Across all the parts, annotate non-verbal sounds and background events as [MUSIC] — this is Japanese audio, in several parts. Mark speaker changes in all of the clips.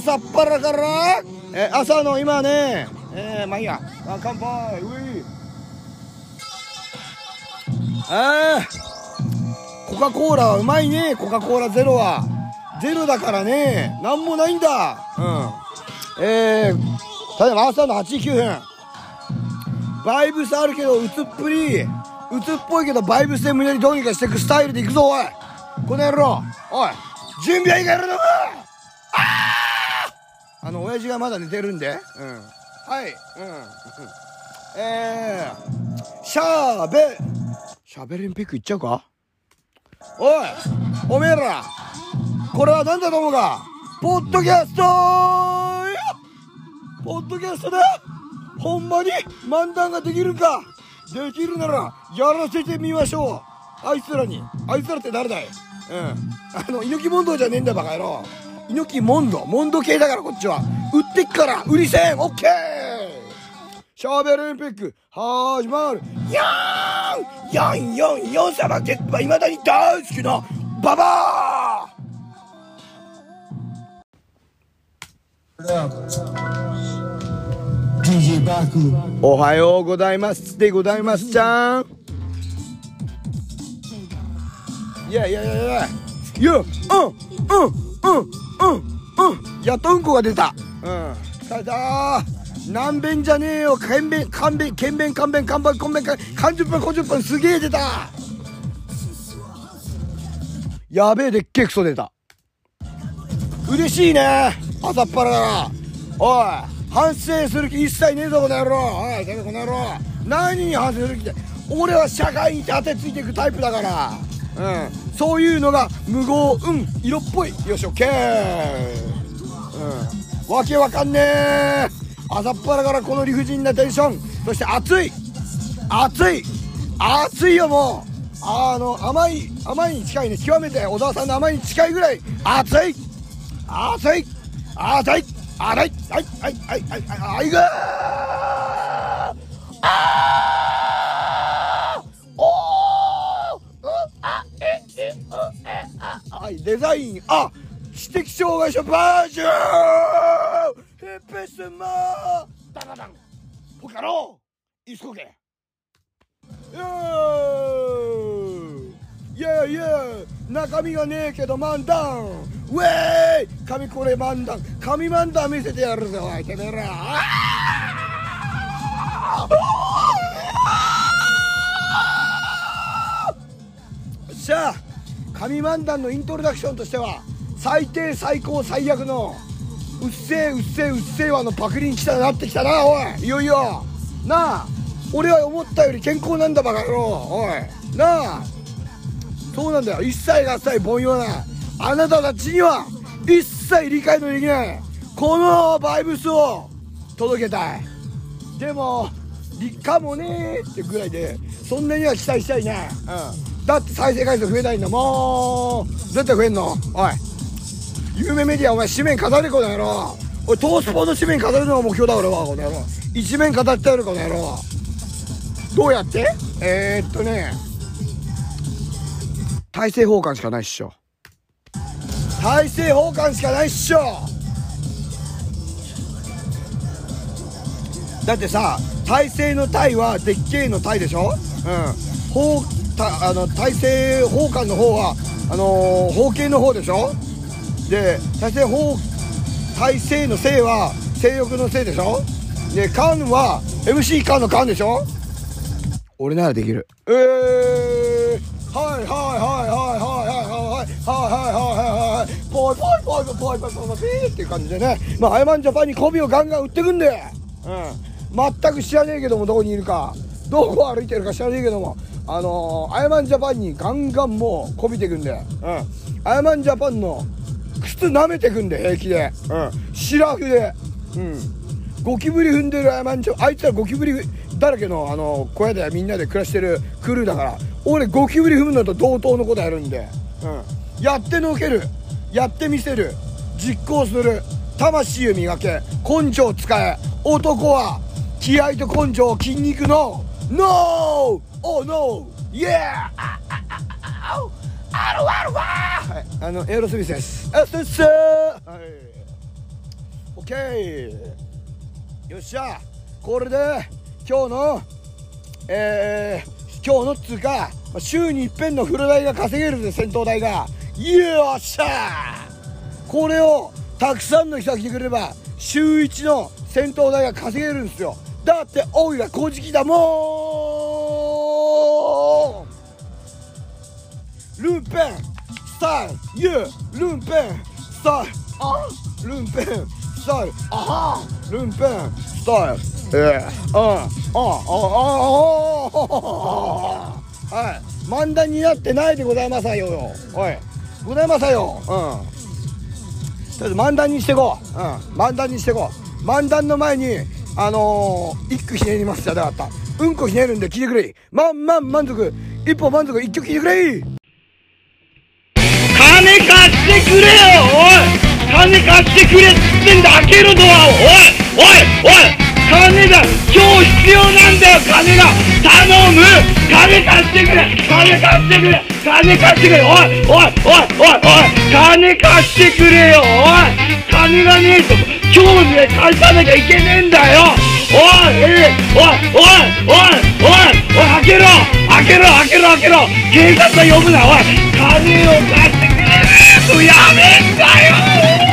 Speaker 1: 朝っぱらから、えー朝の今ね、えー、まあいいや、あ乾杯、うい。あ、コカ・コーラはうまいね、コカ・コーラゼロは。ゼロだからね、なんもないんだ。うん。えー、ただいま朝の8時9分。バイブスあるけど、うつっぷり、うつっぽいけど、バイブスで胸にどうにかしていくスタイルでいくぞ、おい。この野郎、おい、準備はいいからなあの、親父がまだ寝てるんで。うん。はい。うん。えー、しゃーべ、しゃべれんピックいっちゃうか？おい、おめえら、これは何だと思うか？ポッドキャストーポッドキャストだほんまに漫談ができるか？できるなら、やらせてみましょうあいつらに。あいつらって誰だい？うん。あの、猪木問答じゃねえんだバカ野郎。猪木モンド、モンド系だからこっちは。売ってっから、売りせん、オッケーシャーベルンピック、始まる。やーんやんやんやん様って、未だに大好きな、ババア！おはようございます。でございますちゃん。いやいやいやいや。いやうんうんうんうんうん。やっとうんこが出た。うんただ何遍じゃねえよ。検便勘弁検便勘弁勘弁勘弁勘30分50分すげえ出たやべえでっけえクソ出た嬉しいね朝っぱらからおい反省する気一切ねえぞこの野郎おいてめえこの野郎何に反省する気って俺は社会に当てついていくタイプだからうん。そういうのが無謀うん色っぽい。よしオッケー。うん。わけわかんねえ。朝っぱらからこの理不尽なテンション。そして熱い。熱い。熱いよもう。あの甘い甘いに近いね。極めて小沢さんの甘いに近いぐらい。熱い。熱い。熱い。あらいはいはいはいはいはいはいがあーはいデザインあ知的障害者バージョン。ヘペスマー。ダダダン。ポカロイスコケ。イエーイ。エーイ中身がねえけど漫談。ウェーイ。神これ漫談。神漫談見せてやるぜおいてめえら。あー。しゃあ。神漫談のイントロダクションとしては最低最高最悪のうっせえうっせえうっせえわのパクリに来たなってきたなおい。いよいよ。なあ俺は思ったより健康なんだバカ野郎おい。なあそうなんだよ。一切合切凡庸なあなたたちには一切理解のできないこのバイブスを届けたい。でもりかもねーってぐらいでそんなには期待したいね。うん。だって再生回数増えないんだもう絶対増えんの？おい。有名メディアお前紙面飾れこの野郎おいトースポの紙面飾るのが目標だ俺はこの野郎。一面飾ってやるこの野郎どうやって？えー、っとね。大政奉還しかないっしょ。大政奉還しかないっしょ。だってさ大政の大はでっけえの大でしょ？うん。たあの大政奉還の方はあのー、法系の方でしょ？で大政奉大政の性は性欲の性でしょ？で官は MC 官の官でしょ？俺ならできる。えー、はいはいはいはいはいはいはいはいはいはいはいはいポイポイポイポイポイポイポイポイピーっていう感じでねまあアイマンジャパンに媚びをガンガン売ってくんでうん全く知らねえけどもどこにいるかどこ歩いてるか知らねえけどもあのー、アイマンジャパンにガンガンもう媚びてくんでうん。アイマンジャパンの靴舐めてくんで平気で。うん。シラフで。うん。ゴキブリ踏んでるアイマンジャあいつらゴキブリだらけのあの小屋でみんなで暮らしてるクルーだから俺ゴキブリ踏むのと同等のことやるんで、うん、やってのける。やってみせる。実行する。魂を磨け。根性を使え。男は気合と根性筋肉の NO! Oh no! Yeah! [LAUGHS] あるあるわ。はい、あのエアロスミスです。あそうっすはい。ケーよっしゃ。これで今日のえー、今日のっつうか週に一遍の風呂代が稼げるぜ戦闘代が。よっしゃ。これをたくさんの人が来てくれれば週1の戦闘代が稼げるんですよだっておいら古事記だもん。ルンペン。スタイユールンペン。スタイあ。ルンペン。スタイルあは。ルンペン。スタイルえー、あああああはい。漫談になってないでございますよ。おい。ございますよ。うん。とりあえず漫談にしてこう。うん。漫談にしてこう。漫談の前にあのー、一句ひねります。じゃなかった。うんこひねるんで聞いてくれ。まんまん満足。一歩満足一曲聞いてくれ。
Speaker 2: 金貸してくれよおい。金貸してくれっつってんだ開けろドアを。おいおいおい。金だ今日必要なんだよ金が。頼む。金貸してくれ。金貸してくれ。金貸してくれ。おいおいおいおいおい。金貸してくれよおい。金がねえと。 죽음을 위해 살 사람에게 있겠는데요? 와와와와와와 아끼러 아끼러 아끼러 아끼러. 계산사 여부 나와. 가네요 같은 그야민가요?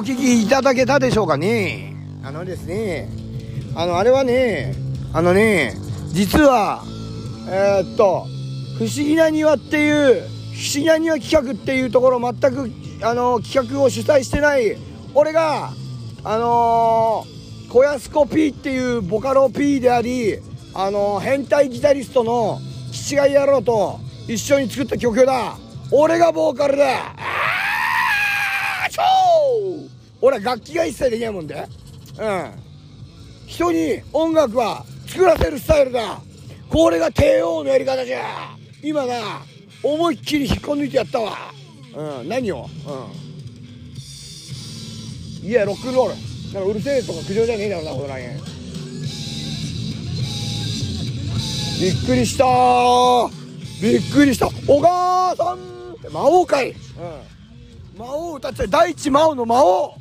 Speaker 2: お
Speaker 1: 聞きいただけたでしょうかね？あのですね、あの、あれはね、あのね、実は、えーっと、不思議な庭っていう、不思議な庭企画っていうところ全く、あの、企画を主催してない、俺が、あのー、小安子 P っていうボカロ P であり、あのー変態ギタリストの父が野郎と一緒に作った曲だ。俺がボーカルだ。あー俺は楽器が一切できないもんで。うん。人に音楽は作らせるスタイルだ。これが帝王のやり方じゃ。今な、思いっきり引っこ抜いてやったわ。うん、何を？うん。いや、ロックンロール。なんかうるせえとか苦情じゃねえだろうな、このらへん。びっくりしたびっくりしたお母さんって魔王かい、うん、魔王歌っちゃう大地魔王の魔王、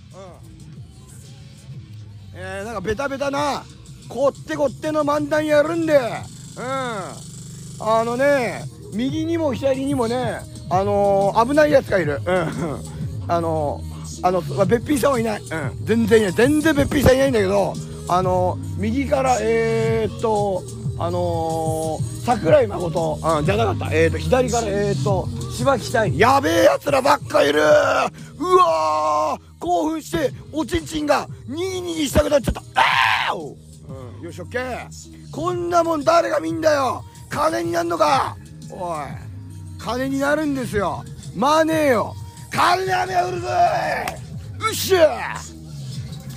Speaker 1: えー、なんかベタベタなこってこっての漫談やるんで。うん。あのね右にも左にもねあのー、危ないやつがいる。うん。[LAUGHS] あのー、あのまあべっぴんさんはいない、うん、全然いない。全然べっぴんさんいないんだけどあのー、右からえー、っとあのー、桜井誠、うん、じゃなかった。えーと、左から、えーと、柴木隊。やべえ奴らばっかいるうわー興奮して、おちんちんが、にぎにぎしたくなっちゃった。あーうん、よし、オッケー。こんなもん誰が見んだよ金になんのかおい、金になるんですよ。マネーよ。金なめうるぜうっしゃ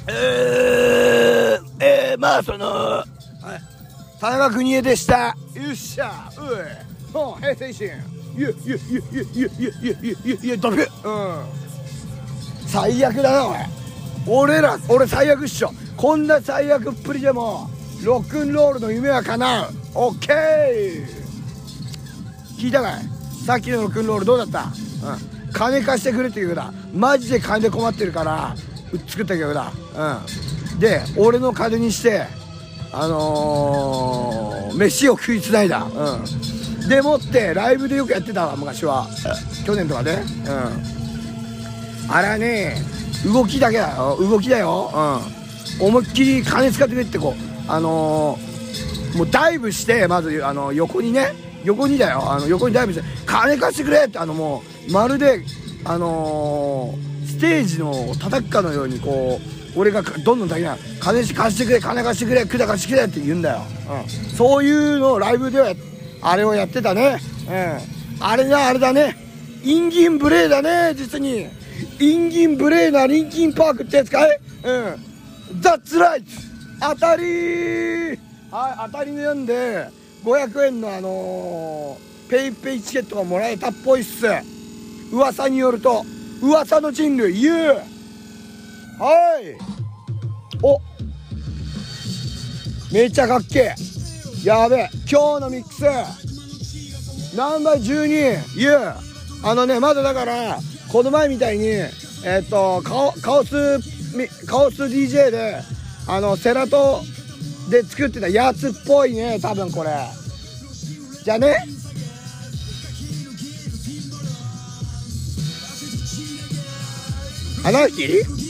Speaker 1: えー、えー、まあその、はい。田中邦衛でした。よっしゃ、うい、ほう、平成維新。いや、いや、いや、いや、いや、いや、いや、いや、いや、ダメ。うん。最悪だな、おい。俺ら、俺最悪っしょ。こんな最悪っぷりでも、ロックンロールの夢は叶う。オッケー。聞いたかいさっきのロックンロールどうだったうん。金貸してくれって曲だ。マジで金で困ってるから、作った曲だ。うん。で、俺の金にして、あのー、飯を食いつないだ。うん。でもって、ライブでよくやってたわ、昔は。去年とかね。うん。あれはね、動きだけだよ。動きだよ。うん。思いっきり金使ってくれってこう、あのー、もうダイブして、まず、あの、横にね、横にだよ。あの、横にダイブして、金貸してくれって、あの、もう、まるで、あのー、ステージの叩くかのようにこう俺がどんどんだけな金貸してくれ金貸してくれ管貸してくれって言うんだよ、うん、そういうのをライブではあれをやってたね、うん、あれがあれだね。インギンブレーだね実に。インギンブレーなリンキンパークってやつかい？うん。ザッツライツ当たり。はい当たりなんで500円のあのー、ペイペイチケットがもらえたっぽいっす。噂によると。噂の人類言うはい。お。めっちゃかっけえ。やべえ。今日のミックス。ナンバー12言うあのねまだだからこの前みたいにえっ、とカオカオスカオス DJ であのセラトで作ってたやつっぽいね多分これ。じゃあね花吹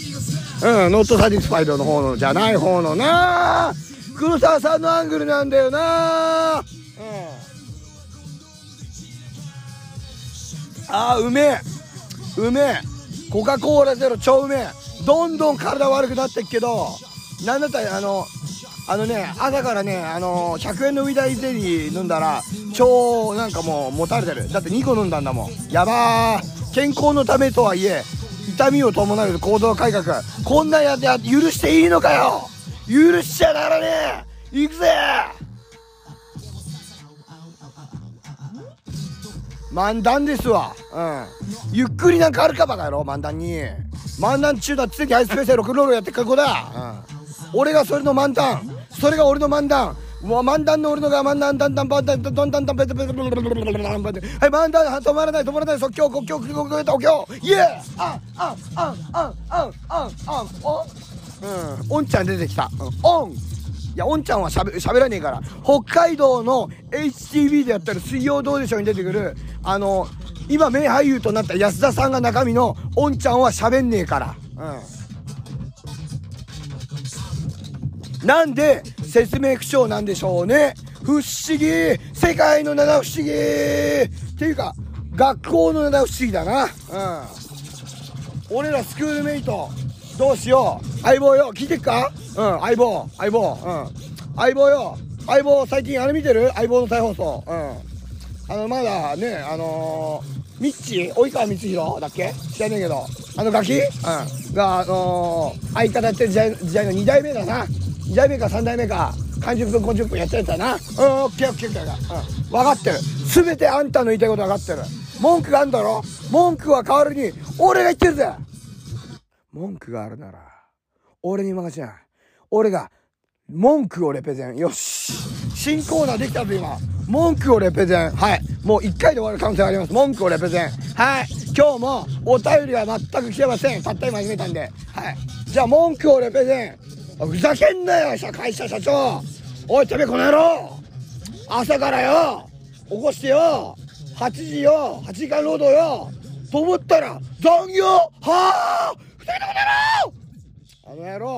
Speaker 1: うんノットサティスファイドの方のじゃない方のな。黒沢さんのアングルなんだよな。うん。あーうめえ。うめえ。コカ・コーラゼロ超うめえ。どんどん体悪くなってっけど。なんだったらあのあのね朝からねあの100円のウィダーゼリー飲んだら超なんかもうもたれてる。だって2個飲んだんだもん。やばー。健康のためとはいえ痛みを伴う行動改革。こんなんやってや許していいのかよ。許しちゃならねえ。行くぜ。漫談ですわ。うん。ゆっくりなんかあるかバカ野郎漫談に。漫談中だ。常にハイスペースでロックンロールやってく子だ、うん、俺がそれの漫談。それが俺の漫談。もう漫談の俺のが漫談だんだんバンダンどんだんだんベテベテベテベテベテはい漫談止まらない止まらない即興国境国境国境国境イエーあああああああおうんおんちゃん出てきたオンいや、おんちゃんはしゃべ、しゃべらねえから。北海道の HTV でやったら水曜どうでしょうに出てくる、あの、今名俳優となった安田さんが中身の、おんちゃんはしゃべんねえから。うん。なんで、説明不詳なんでしょうね。不思議世界の七不思議っていうか、学校の七不思議だな。うん。俺らスクールメイト、どうしよう。相棒よ、聞いてっか？うん、相棒、相棒、うん。相棒よ、相棒、最近あれ見てる？相棒の再放送。うん。あの、まだね、あのー、ミッチ？及川光弘だっけ？知らねえけど。あのガキ？うん。が、あのー、相方やってる時代時代の2代目だな。2代目か3代目か。30分、50分やってるやつだな。うん、オッケーオッケーオッケー。うん。分かってる。すべてあんたの言いたいこと分かってる。文句があるんだろ文句は代わりに、俺が言ってるぜ文句があるなら、俺に任せな。俺が、文句をレペゼン。よし。新コーナーできたぞ、今。文句をレペゼン。はい。もう1回で終わる可能性があります。文句をレペゼン。はい。今日もお便りは全く来てません。たった今始めたんで。はい。じゃあ文句をレペゼン。ふざけんなよ、社会社社長。おい、てめえこの野郎。朝からよ。起こしてよ。8時よ。8時間労働よ。と思ったら、残業はあふざけたこの野郎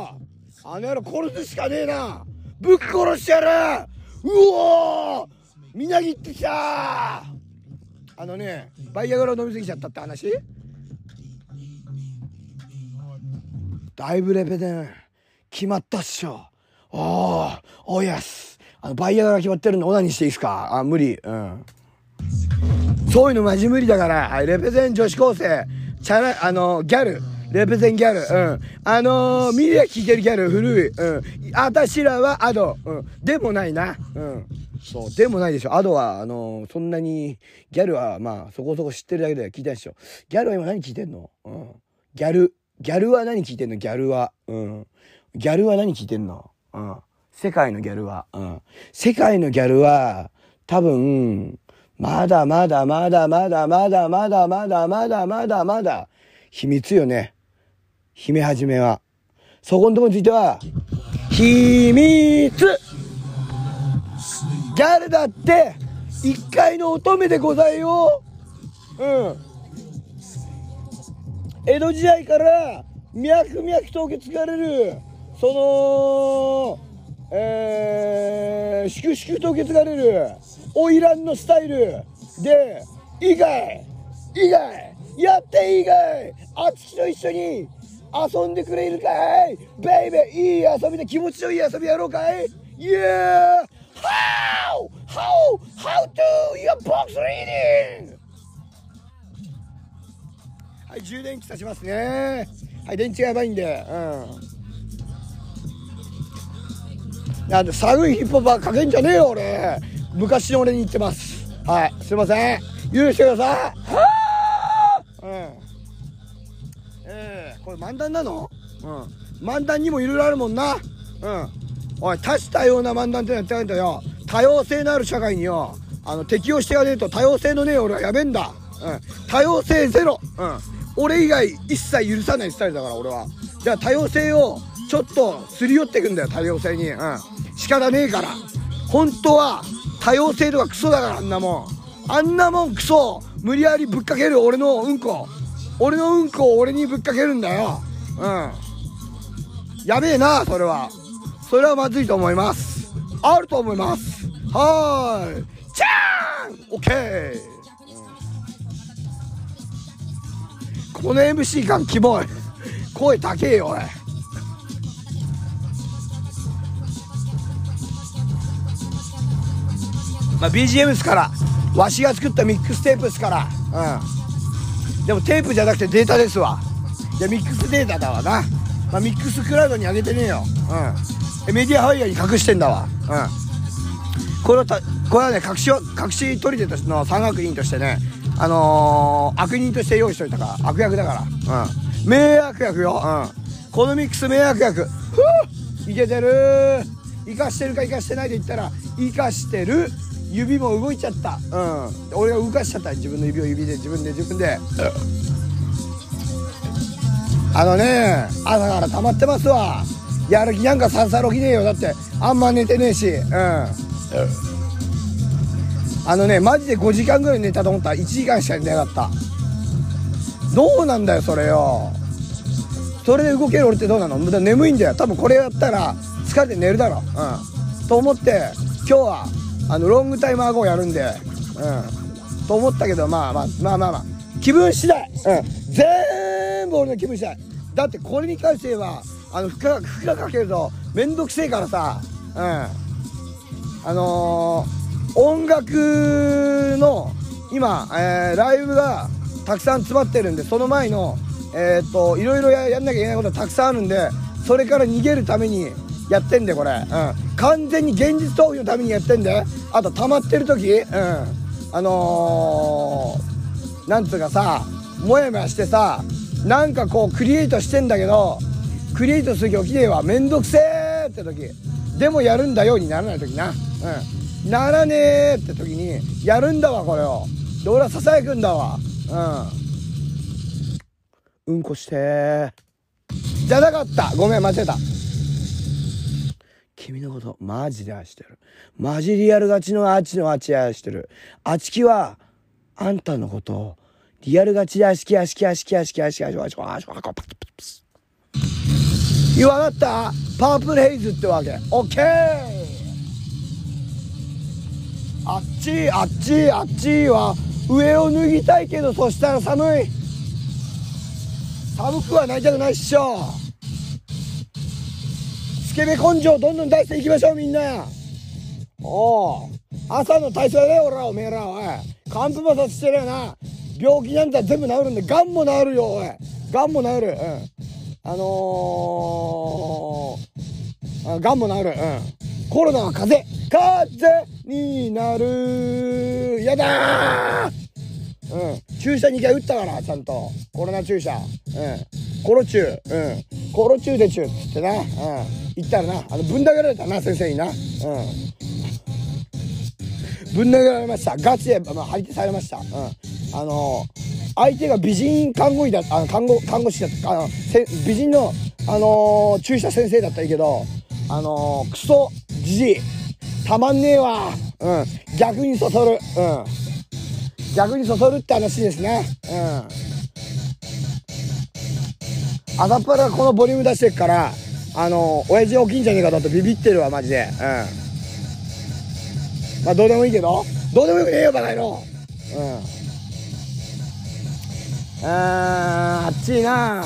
Speaker 1: あの野郎。あの野郎殺すしかねえな。ぶっ殺してやるうおーみなぎってきたあのね、バイアグラ飲みすぎちゃったって話？だいぶレベでン決まったっしょ。おー、おやす。あの、バイアグラ決まってるんでオナニーしていいっすか？あ、無理。うん。そういうのマジ無理だから、レペゼン女子高生、チャラ、あの、ギャル、レペゼンギャル、うん。あのー、ミリア聞いてるギャル古い、うん。あたしらはアド、うん。でもないな、うん。そう、でもないでしょ。アドは、あのー、そんなに、ギャルは、まあ、そこそこ知ってるだけで聞いたでしょ。ギャルは今何聞いてんの？うん。ギャル、ギャルは何聞いてんの？ギャルは。うん。ギャルは何聞いてんの？うん。世界のギャルは。うん。世界のギャルは、多分、まだまだまだまだまだまだまだまだまだまだ秘密よね。姫始めは。そこのとこについては、秘密ギャルだって、一階の乙女でございようん。江戸時代から脈々と受け継がれる、その、えー、粛々と受け継がれる、花魁のスタイルで、以外、以外、やっていいかいあっちと一緒に遊んでくれるかい？ベイベーいい遊びで気持ちのいい遊びやろうかい？Yeah! How? How? How to your box reading? はい、充電器さしますね。はい、電池がやばいんで。うん。なんで寒いヒップホップはかけんじゃねえよ、俺。昔の俺に言ってます。はい、すいません。許してください。はあうん。ええこれ漫談なの？うん。漫談にもいろいろあるもんな。うん。おい、多種多様な漫談ってのやってないんだよ。多様性のある社会によ、あの、適応してやねえと多様性のねえ俺はやべえんだ。うん。多様性ゼロ。うん。俺以外一切許さないスタイルだから俺は。じゃあ多様性をちょっとすり寄ってくんだよ、多様性に。うん。仕方ねえから。本当は多様性とかクソだからあんなもん。あんなもんクソ無理やりぶっかける俺のうんこ。俺のうんこを俺にぶっかけるんだよ。うん。やべえな、それは。それはまずいと思います。あると思います。はーい。じゃーんオッケー、この MC 感キモい。声高えよ、おい。まあ、BGM ですから。わしが作ったミックステープですから。うん。でもテープじゃなくてデータですわ。いや、ミックスデータだわな。まあ、ミックスクラウドに上げてねえよ。うん。メディアファイヤーに隠してんだわ。うん。これはた、これはね、隠しを、隠し取り手としての山岳委員としてね、あのー、悪人として用意しといたから、悪役だから。うん。迷惑役よ。うん。このミックス迷惑役。ふぅいけてる生かしてるか生かしてないで言ったら、生かしてる。指も動いちゃった。うん。俺が動かしちゃった。自分の指を指で、自分で、自分で。あのね、朝から溜まってますわ。やる気なんかささろぎねえよ。だって、あんま寝てねえし。うん。あのね、マジで5時間ぐらい寝たと思ったら1時間しか寝なかった。どうなんだよ、それよ。それで動ける俺ってどうなの？眠いんだよ。多分これやったら疲れて寝るだろ。うん。と思って、今日は、あの、ロングタイムアゴやるんで、うん。と思ったけど、まあまあ、まあまあまあ、気分次第。うん。全部俺の気分次第。だってこれに関しては、あの、負荷、負荷かけると、めんどくせえからさ、うん。あのー、音楽の今、えーライブがたくさん詰まってるんでその前のえーっといろいろややんなきゃいけないことがたくさんあるんでそれから逃げるためにやってんでこれ、うん、完全に現実逃避のためにやってんで。あと溜まってる時、うん、あのー、なんつうかさもやもやしてさなんかこうクリエイトしてんだけどクリエイトする気起きねえわ。めんどくせえって時。でもやるんだようにならない時な。うん。ならねえって時にやるんだわこれを。で俺はささやくんだわ。うん。うんこしてじゃなかった。ごめん間違えた。君のことマジで愛してる。マジリアルガチのあちのあち愛してる。あちきはあんたのことをリアルガチであしきあしきあしきあしきあしきあしきあしきあしきあしきパキパキパキ言わなかったパープルヘイズってわけオッケーあっちあっちあっちは上を脱ぎたいけどそしたら寒い寒くはなりたくないっしょスケベ根性どんどん出していきましょうみんな。おう。朝の体操やれよ俺らおめえらおい。寒風摩擦してるよな。病気なんて全部治るんでがんも治るよおい。がんも治る。うん。あのー、あがんも治る。うん。コロナは風。邪風邪になる。やだー。うん。注射2回打ったからちゃんと。コロナ注射。うん。コロチュー。うん。コロチューでチューっつってな。うん。言ったらなあのぶん投げられたな先生にな。うん。ぶん投げられました。ガチで、まあ、張り手されました。うん。あの相手が美人看護医だあの看護看護師だったあのせ美人のあのー注射先生だったらいいけどあのークソじじい。たまんねえわ。うん。逆にそそる。うん。逆にそそるって話ですねうん。朝っぱらこのボリューム出してっからあの親父大きいんじゃねえかだとビビってるわマジで。うん。まあどうでもいいけど。どうでもよくねえよバカ野郎。うん。あーあっちいな。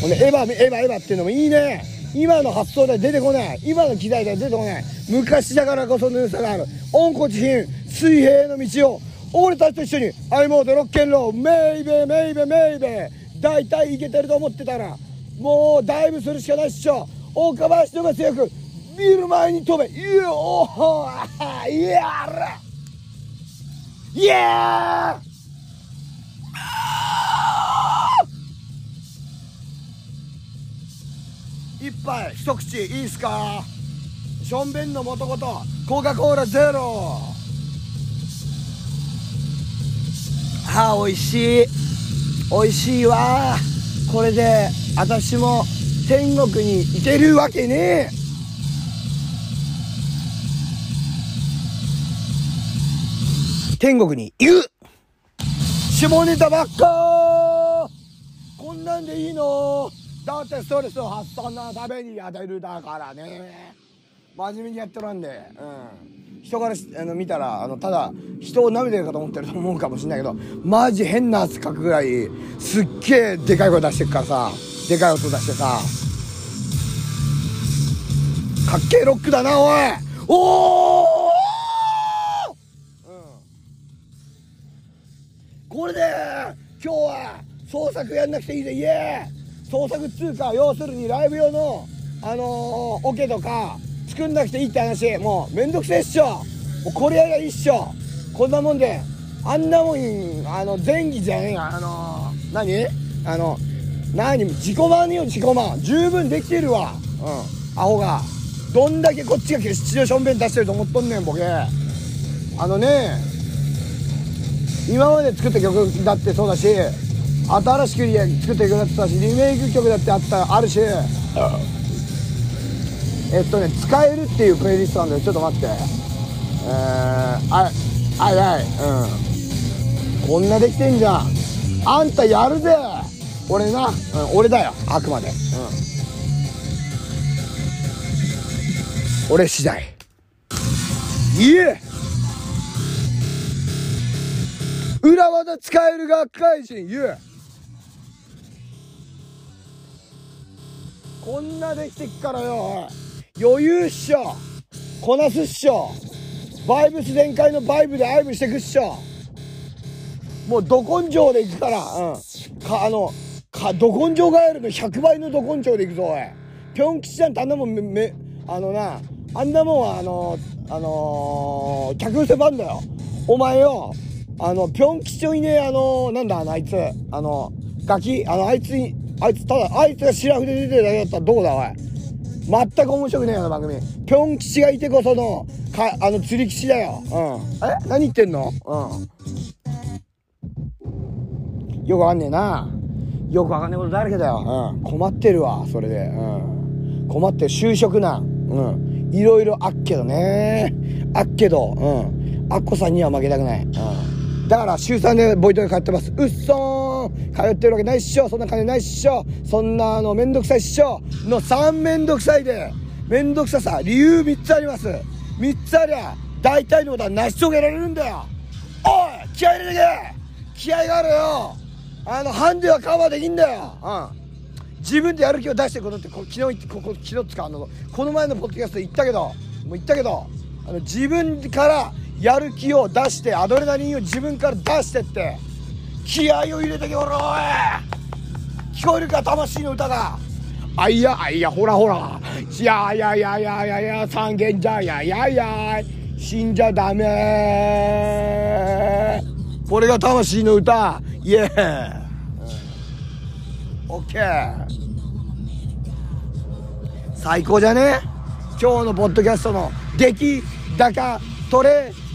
Speaker 1: ほんでエヴァエヴァエヴァっていうのもいいね。今の発想で出てこない。今の機材で出てこない。昔だからこそぬるさがある。温故知新水平の道を俺たちと一緒にアイモードロッケンローメイベーメイベーメイベー。大体いけてると思ってたらもうダイブするしかないっしょ。岡林のが強くビル前に飛べ。いやおほいやらいやー。一杯一口いいっすか？しょんべんの元ことコカ・コーラゼロ。あー美味しい。美味しいわ。これで私も天国に行けるわけね。え天国に行く。下ネタばっか。こんなんでいいの？だってストレスを発散のためにやってるだからね。真面目にやってらんでうん。人からあの見たらあのただ人を舐めてるかと思ってると思うかもしれないけどマジ変な圧かくぐらいすっげえでかい声出してるからさでかい音出してさかっけえロックだなおい!おお、うん、これで今日は創作やんなくていいぜイエー創作っつうか要するにライブ用のあのー、オケとか作んなくていいって話。もうめんどくせえっしょ。もうこれやりゃいいっしょこんなもんであんなもんあの前儀じゃねえあの、何？あの何？自己満よ自己満。十分できてるわ。うん。アホが。どんだけこっちが七のしょんべん出してると思っとんねんボケ。あのね今まで作った曲だってそうだし新しく作った曲だってたしリメイク曲だってあったあるし。うんえっとね使えるっていうプレイリストなんだよ。ちょっと待って。えー、あはいはい。うん。こんなできてんじゃん。あんたやるぜ。俺な、うん、俺だよ。あくまで。うん。俺次第。いえ裏技使える学会人。言えこんなできてっからよおい。余裕っしょ。こなすっしょ。バイブス全開のバイブでアイブしてくっしょ。もうど根性でいくから。うん。かあのかど根性ガエルの。100倍のど根性でいくぞおい。ぴょん吉ちゃんってあんなもんめめあのなあんなもんはあのあのー、客寄せバンドよ。お前よあのぴょん吉ちょいねあのなんだあのあいつ。あのガキあのあいつにあいつただあいつがシラフで出てるだけだったらどうだおい。全く面白くねえよな番組。ぴょん吉がいてこそのかあの釣り吉だよ。うん。え？何言ってんの？うん。よくわかんねえな。よくわかんねえことだらけだよ、うん、困ってるわそれで、うん、困ってる就職難。うん。いろいろあっけどね。あっけど。うん。アッコさんには負けたくない、うん、だから週3でボイトレ通ってます。うっそーん。通ってるわけないっしょ。そんな金ないっしょ。そんなあのめんどくさいっしょ。の3めんどくさいで。めんどくささ。理由3つあります。3つありゃ大体のことは成し遂げられるんだよ。おい気合入れてけ。気合があるよ。あのハンデはカバーできんだよ。うん。自分でやる気を出してることってこ昨日言ってここ昨日使うのこの前のポッドキャストで言ったけど。もう言ったけど。あの自分からやる気を出してアドレナリンを自分から出してって。気合を入れてけおろい。聞こえるか魂の歌が。あいやあいやほらほら。いやいやいやいやいやいや三軒じゃやいやいや。死んじゃダメ。これが魂の歌。イエーオッケー最高じゃね？今日のポッドキャストの出来高取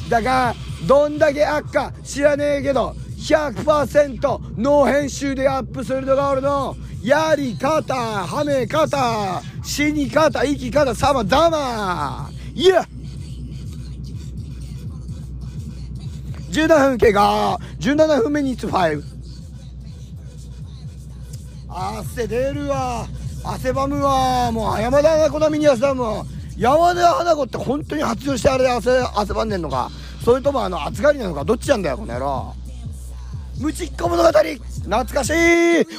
Speaker 1: れ高どんだけ悪か知らねえけど100%ノー編集でアップするのが俺のやり方はめ方死に方生き方様々。いや。17分経過。17分目に5汗出るわ。汗ばむわ。もう山田花子並みに汗ばむわ山田花子って本当に発情してあれで汗汗ばんでんのかそれともあの暑がりなのかどっちなんだよこの野郎。ムチっ子物語懐かしい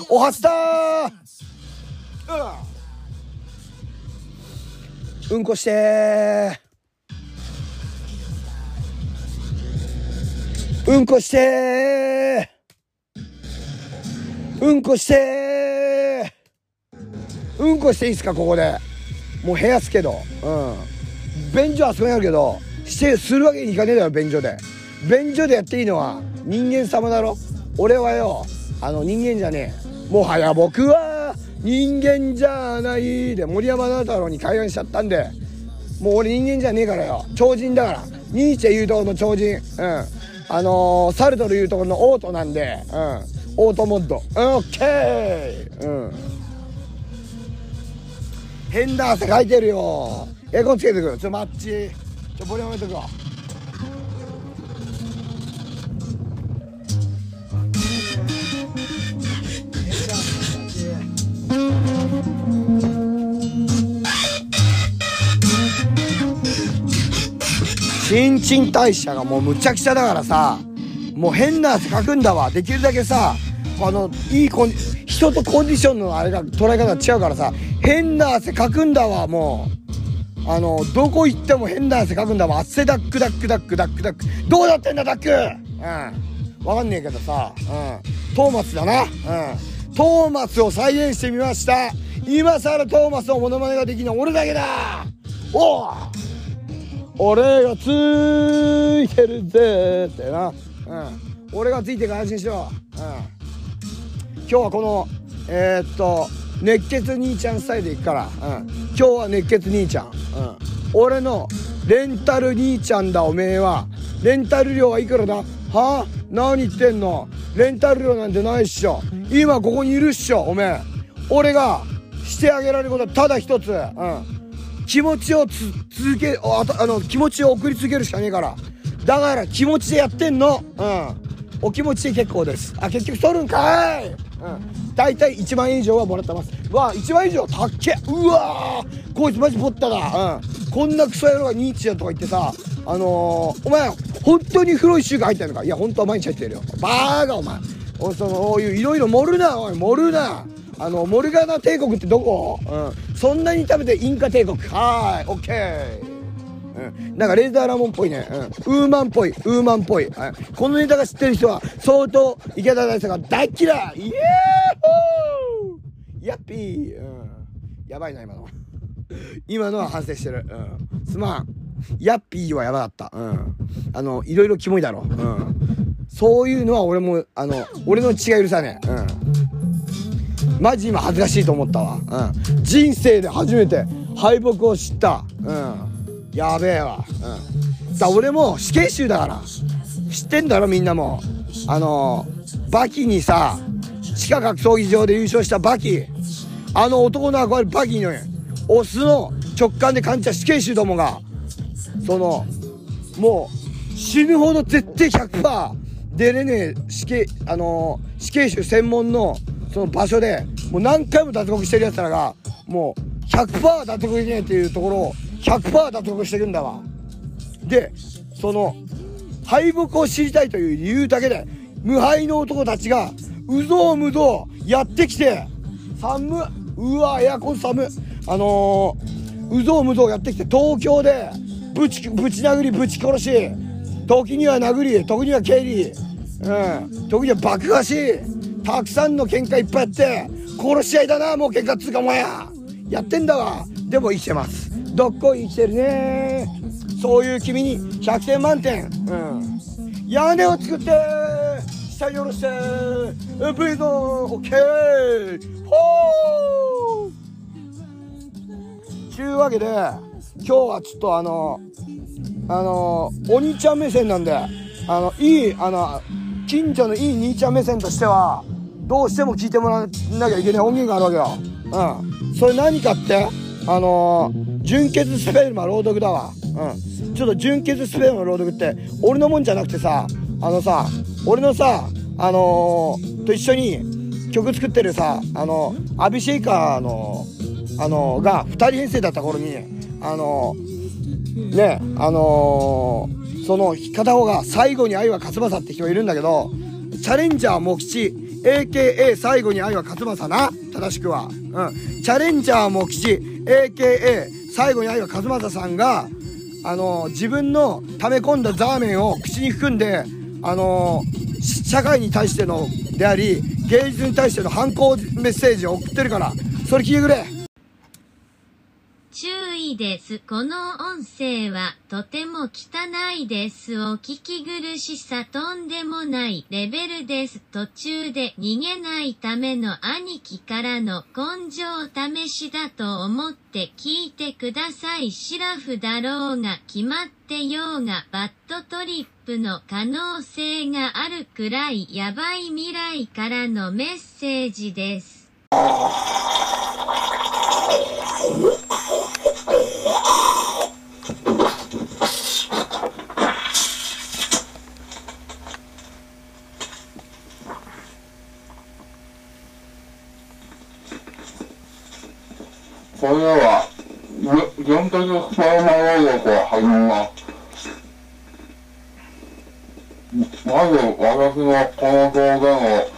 Speaker 1: おはスターうん。うんこして。うんこして。うんこして。うんこしていいっすかここで。もう部屋っすけど。うん。便所あそこにあるけどしてするわけにいかねえだろ便所で。便所でやっていいのは人間様だろ。俺はよあの人間じゃねえ。もはや僕は人間じゃないで森山直太朗に開眼しちゃったんで。もう俺人間じゃねえからよ。超人だから。ニーチェ言うとこの超人。うん。あのー、サルトル言うとこのオートなんで。うん。オートモッド。オッケー。うん。変な汗かいてるよ。エコンつけてくる。ちょマッチ。ちょボリューム上げとくわ。新陳代謝がもうむちゃくちゃだからさもう変な汗かくんだわ。できるだけさあのいいコン人とコンディションのあれが捉え方が違うからさ変な汗かくんだわもう。あのどこ行っても変な汗かくんだわ。汗ダックダックダックダックダックどうなってんだダックうん。わかんねえけどさ。うん。トーマスだな。うん。トーマスを再現してみました。今更トーマスのモノマネができるのは俺だけだ。おお俺がついてるぜってな、うん、俺がついてから安心しろ、うん、今日はこのえー、っと熱血兄ちゃんスタイルでいくから、うん、今日は熱血兄ちゃん、うん、俺のレンタル兄ちゃんだおめえは。レンタル料はいくらだ？は？あ何言ってんの？レンタル料なんてないっしょ。今ここにいるっしょおめえ。俺がしてあげられることはただ一つ。うん。気持ちを続けああの気持ちを送り続けるしかねえから。だから気持ちでやってんの。うん。お気持ちで結構です。あ結局取るんかい？うん。大体1万円以上はもらってます。わあ1万円以上たっけ。うわこいつマジポッタだうん。こんなクソ野郎がニーチだとか言ってさあのー、お前本当に風呂1週間入ってんのか。いや本当は毎日入ってるよ。バーガーお前。おそのおいういろいろ盛るなおい。盛るな。あのモルガナ帝国ってどこ、うん、そんなに食べてインカ帝国。はーい。オッケー、うん、なんかレーザーラモンっぽいね、うん、ウーマンっぽいウーマンっぽい、はい、このネタが知ってる人は相当池田大輔が大嫌いイエーホーヤッピー、うん、やばいな今の [LAUGHS] 今のは反省してる、うん、すまんヤッピーはやばかった。うん。あの、いろいろキモいだろ。うん。そういうのは俺も、あの、俺の血が許さねえ。うん。マジ今恥ずかしいと思ったわ。うん。人生で初めて敗北を知った。うん。やべえわ。うん。さ、俺も死刑囚だから。知ってんだろみんなも。あのー、バキにさ、地下格闘技場で優勝したバキ。あの男の憧れバキのオスの直感で感じた死刑囚どもが、その、もう、死ぬほど絶対100%出れねえ死刑、あの、死刑囚専門のその場所で、もう何回も脱獄してる奴らが、もう100%脱獄できないっていうところを100%脱獄してるんだわ。で、その、敗北を知りたいという理由だけで、無敗の男たちが、うぞうむぞうやってきて、寒うわ、エアコン寒あのー、うぞうむぞうやってきて、東京で、ぶち、ぶち殴り、ぶち殺し、時には殴り、時には蹴り、うん、時には爆破し、たくさんの喧嘩いっぱいやって殺し合いだなもう喧嘩っつうかもややってんだわ。でも生きてます。どっこい生きてるね。そういう君に100点満点。うん。屋根を作って下に下ろしてブイゾンオッケーほーちゅうわけで今日はちょっとあのあのお兄ちゃん目線なんであのいいあの近所のいい兄ちゃん目線としてはどうしても聞いてもらわなきゃいけない音源があるわけよ。うん。それ何かって、あのー、純血スペルマ朗読だわ。うん。ちょっと純血スペルマ朗読って、俺のもんじゃなくてさ、あのさ、俺のさ、あのー、と一緒に曲作ってるさ、あの、アビシェイカーの、あの、が2人編成だった頃に、あのね、あのその片方が最後に愛は勝つばさって人がいるんだけど、チャレンジャー茂吉 AKA 最後に愛は勝正な。正しくは、うん、チャレンジャーも吉 AKA 最後に愛は勝正さんがあの自分の溜め込んだザーメンを口に含んであの社会に対してのであり芸術に対しての反抗メッセージを送ってるから。それ聞いてくれ。
Speaker 3: 注意です。この音声はとても汚いです。お聞き苦しさとんでもないレベルです。途中で逃げないための兄貴からの根性試しだと思って聞いてください。シラフだろうが決まってようがバッドトリップの可能性があるくらいやばい未来からのメッセージです。
Speaker 4: それでは、げ原発スパーマ能力を始めます。まず、私のこの表現を、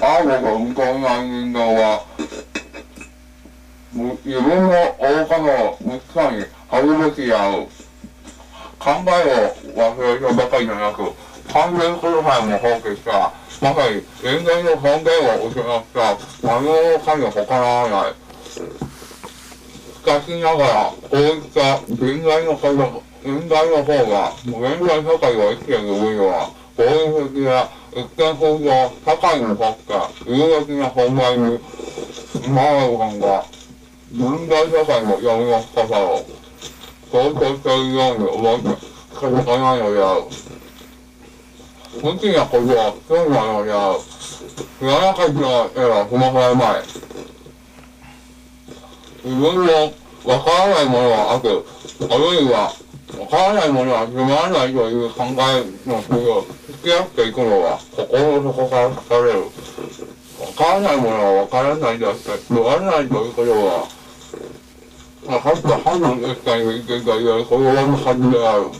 Speaker 4: アーゴが認めない人間は、自分の愚かの無さに恥ずべきである。考えを忘れたばかりじゃなく、完全するさえも放棄した、まさに人間の尊厳を失った何者かに他ならない。しかしながら、こういった人材の方、人材の方が、現在社会を生きている上では、合理的な一見法上、社会にとって有益な存在になるのが、現代社会のやりの仕方を、想定しているように思って仕方がないのである。無知なことは不幸なのである。知らなかったら済まされまい。自分のわからないものは悪、あるいはわからないものはつまらないという考えの人を付き合っていくのは心の底から疲れる。わからないものはわからないだって、つまらないということは、まあ、かつて反の絶対に言っていたいわゆるそれはのはずである。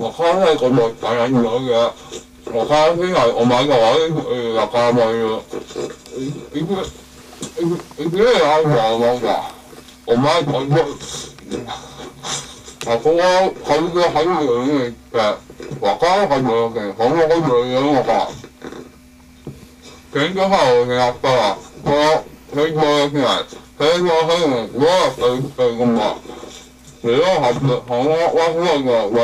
Speaker 4: わからないことを聞かないんだ、わからないお前が悪いというわからないよ。いいくいくらあるとは思うが、お前こんな、あそこは軽く初めて見に行って、わからなかったわけに、そんなこと言えるのか。選挙さえをやったら、この成長できない。成長するのにどうやって生きていくんだ。自由発、そのワクワクが我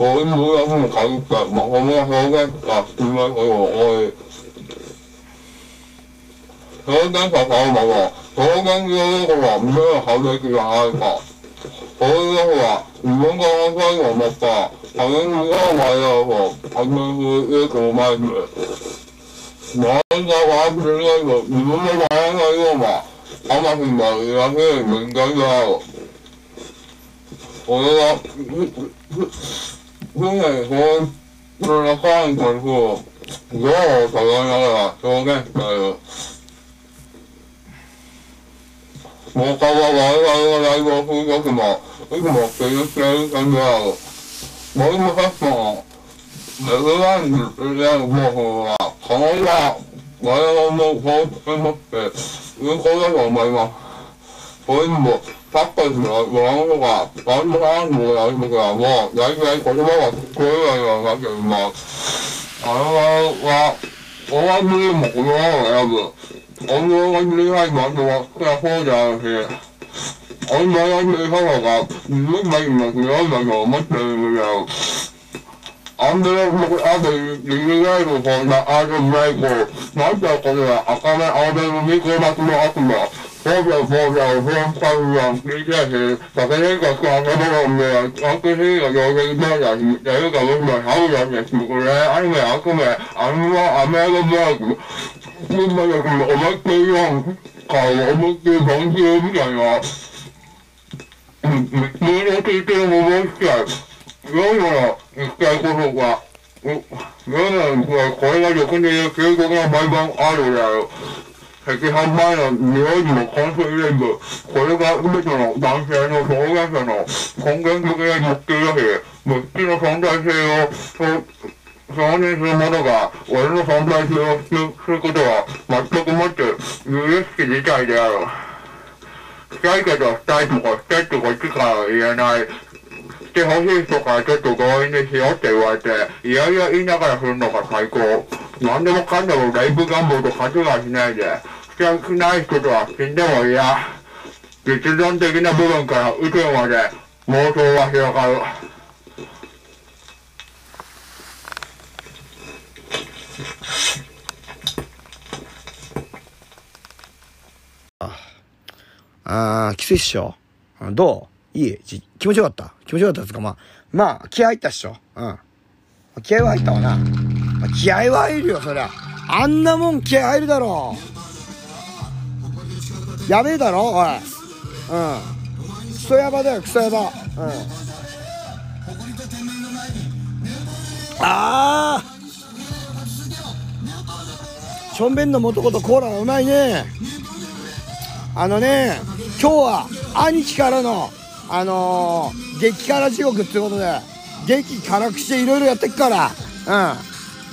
Speaker 4: 々で、親より家に立って無能になるかも、ういう文学に限って、まともな表現が少ないことが多い。表現者さんまは、表現上のことは見せるはずべきじゃないか。そういうことは、自分が面白いと思ったら、他人にどう前だろうと、発明する勇気もないし、周りが悪くしないと、自分の場合がような、甘くなりやすい人間である。これは、ふ、ふ、常にそういう中に対する、どうを互いながら表現している。放課は我々がライブをするとも、いつも気にしている点である。森のファッションを、デザインについてある方法は、可能が我々もそうして持って、有効だと思います。それにも、サッカーのドラマとか、バンドランドをやるときはもう、大体言葉が聞こえないようになっています。我々は、大枠にも言葉を選ぶ。音量が小さいバンドは、そりゃそうであるし、音量が小さい方が、自分たちも強いだと思っているのである。アンドレスのあと、リニガイルそんなアートブレイクを、なんてことは赤目アーベルミコマスの悪魔、そうじゃそうじゃ、フランスパルが聞いてし、酒レが使われるの、悪性が上下になるやつ、やるか僕もハウやつです。これ、アニメ、悪名、アニメ、アメリカブレイク、みんなで思いっきりやんか、思いっきり本気みたいな、うん、普通に聞いてるものしか、どういうの言いたいことが、う、どういうのこれが毎晩あるである。赤飯前の名字の関数連部、これが全ての男性の表現者の根源的な欲求だし、物質の存在性を承認する者が俺の存在性をすることは全くもって有意識自体である。したいけどしたいとかしてってこっちから言えない。してほしい人からちょっと強引にしようって言われて、いやいや言いながらするのが最高。何でもかんでもレイプ願望と勘違いしないで、したくない人とは死んでも嫌。実存的な部分から宇宙まで妄想が広がる。
Speaker 1: あー、キスっしょ。どう？いい気持ちよかった気持ちよかったですかまあ、まあ、気合入ったっしょ。うん。気合は入ったわな。まあ気合は入るよ、そりゃ。あんなもん気合入るだろう。やべえだろ、おい。うん。クソヤバだよ、クソヤバ。うん。あーしょんべんの素ことコーラがうまいね。あのね、今日は兄貴からの、あのー、激辛地獄ってことで、激辛くしていろいろやってっから、うん。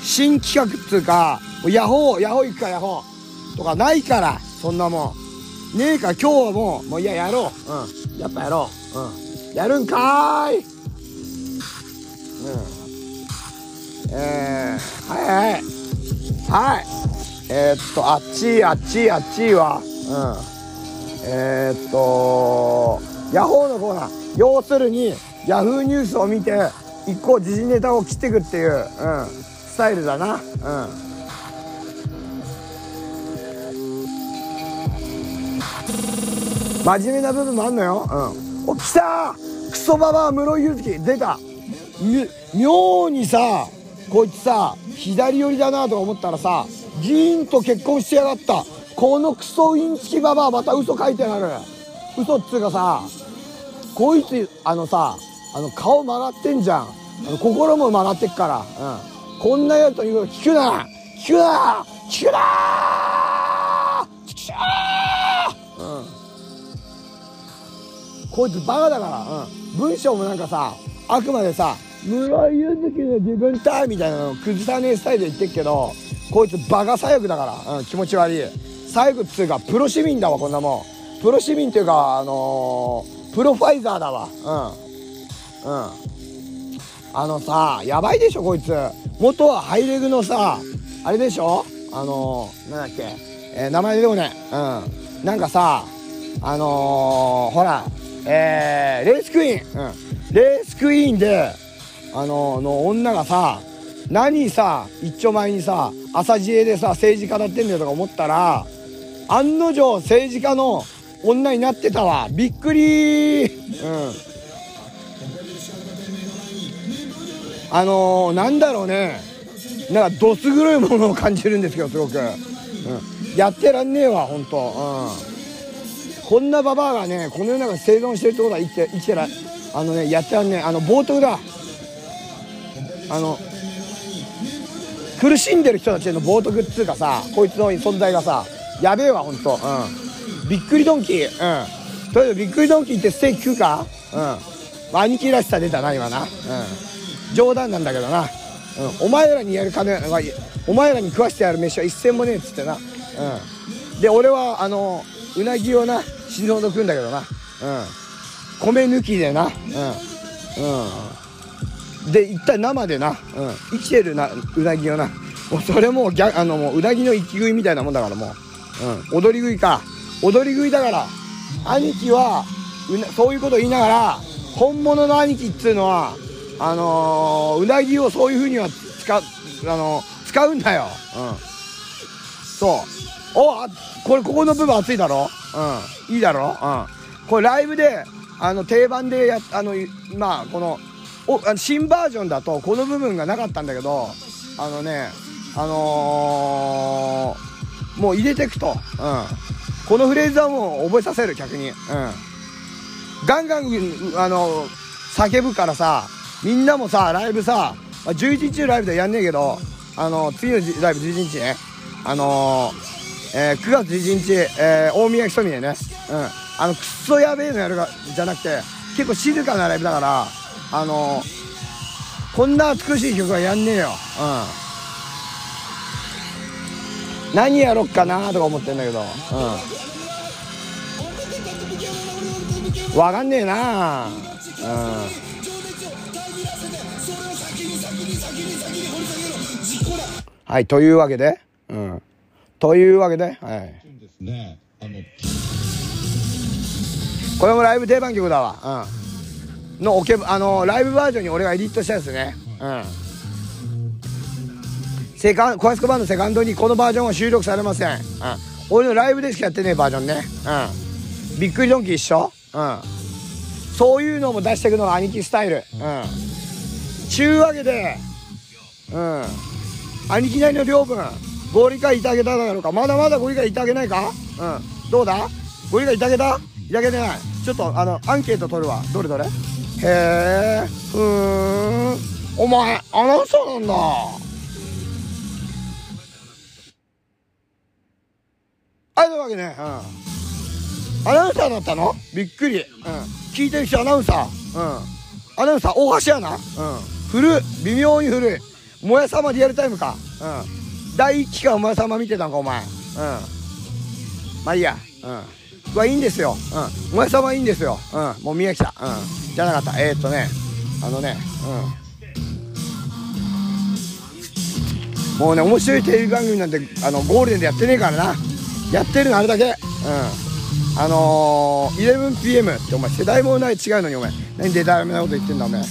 Speaker 1: 新企画っつうか、ヤホー、ヤホー行くか、ヤホー。とかないから、そんなもん。ねえか今日はもう、もういや、やろう。うん。やっぱやろう。うん。やるんかーい。うん。えー、はいはい。はい。えー、っと、あっち、あっち、あっちは、うん。えー、っと、ヤホーのコーナー。要するに、ヤフーニュースを見て、一個時事ネタを切っていくっていう、うん、スタイルだな。うん。真面目な部分もあんのよ。うん。お、来たクソババア室井祐月出た妙にさ、こいつさ、左寄りだなと思ったらさ、議員と結婚してやがった。このクソインチキババアまた嘘書いてある。嘘っつうかさ、こいつ、あのさ、あの顔曲がってんじゃん。あの心も曲がってっから。うん。こんなやつと言うこと聞くな聞くな聞くな聞くなうん。こいつバカだから、うん。文章もなんかさ、あくまでさ、室井祐月の自分体みたいなのを崩さねえスタイルで言ってっけど、こいつバカ左翼だから、うん、気持ち悪い。左翼っつうか、プロ市民だわ、こんなもん。プロ市民っていうか、あのー、プロファイザーだわ。うん。うん。あのさ、やばいでしょ、こいつ。元はハイレグのさ、あれでしょ？あのー、なんだっけ？えー名前出てこねえ。うん。なんかさ、あのー、ほら、えー、レースクイーン。うん。レースクイーンで、あの、の女がさ、何さ、一丁前にさ、朝知恵でさ、政治家だってんだよとか思ったら、案の定政治家の女になってたわ。びっくりうん。あのー、なんだろうね。なんかどす黒いものを感じるんですけど、すごく。うん。やってらんねえわ、ほんと。うん。こんなババアがね、この世の中生存してるってことは生きて、生きてら、あのね、やってらんねえ。あの、冒頭だ。あの、苦しんでる人たちへの冒涜っつうかさ、こいつの存在がさ、やべえわ、ほんと。うん。びっくりドンキー。うん。とりあえずびっくりドンキーってステーキ食うか？うん。兄貴らしさ出たな、今な。うん。冗談なんだけどな。うん。お前らにやる金、お前らに食わしてやる飯は一銭もねえっつってな。うん。で、俺は、あの、うなぎをな、死ぬほど食うんだけどな。うん。米抜きでな。うん。うん。で一体生でな、うん、生きてるなうなぎをなもうそれもうギャあのもううなぎの生き食いみたいなもんだからもう、うん、踊り食いか踊り食いだから。兄貴はそういうこと言いながら本物の兄貴っつうのはあのー、うなぎをそういうふうには使うあのー使うんだよ、うん、そう。おあこれここの部分熱いだろ？うん。いいだろ？うん。これライブであの定番でやあのまあこのお新バージョンだとこの部分がなかったんだけどあのねあのーもう入れてくと、うん、このフレーズはもう覚えさせる逆に、うん、ガンガンあの叫ぶからさみんなもさライブさ11日のライブではやんねえけどあの次のライブ11日ね。あのーえー9月11日、えー大宮ひとみでね、うん、あのくっそやべえのやるがじゃなくて結構静かなライブだからあのこんな美しい曲はやんねえよ、うん、何やろっかなとか思ってんだけど、うん、わかんねえなうんはい、というわけで、うん。というわけで、はい。これもライブ定番曲だわ。うん。のオケ、あの、ライブバージョンに俺がエディットしたやつね。うん。セカン、コアスコバンドセカンドにこのバージョンは収録されません。うん。俺のライブでしかやってねえバージョンね。うん。びっくりドンキー一緒？うん。そういうのも出していくのが兄貴スタイル。うん。ちゅうわけで、うん。兄貴なりの領分、ご理解いただけただろうか？まだまだご理解いただけないか？うん。どうだ？ご理解いただけた？いただけてない。ちょっと、あの、アンケート取るわ。どれどれ？へえ、ふーん。お前、アナウンサーなんだ。はい、というわけね、うん。アナウンサーだったの？びっくり。うん。聞いてる人アナウンサー？うん。アナウンサー、大橋やな？うん。古い。微妙に古い。もやさまリアルタイムか？うん。第一期間もやさま見てたんか、お前。うん。まあいいや。うん。はいいんですよ。うん。もやさまいいんですよ。うん。もう宮城さん。うん。じゃなかった。えー、っとね。あのね。うん。もうね、面白いテレビ番組なんて、あの、ゴールデンでやってねえからな。やってるのあれだけ。うん。あのー、11pm ってお前世代もない違うのにお前。何デタラメなこと言ってんだお前うん。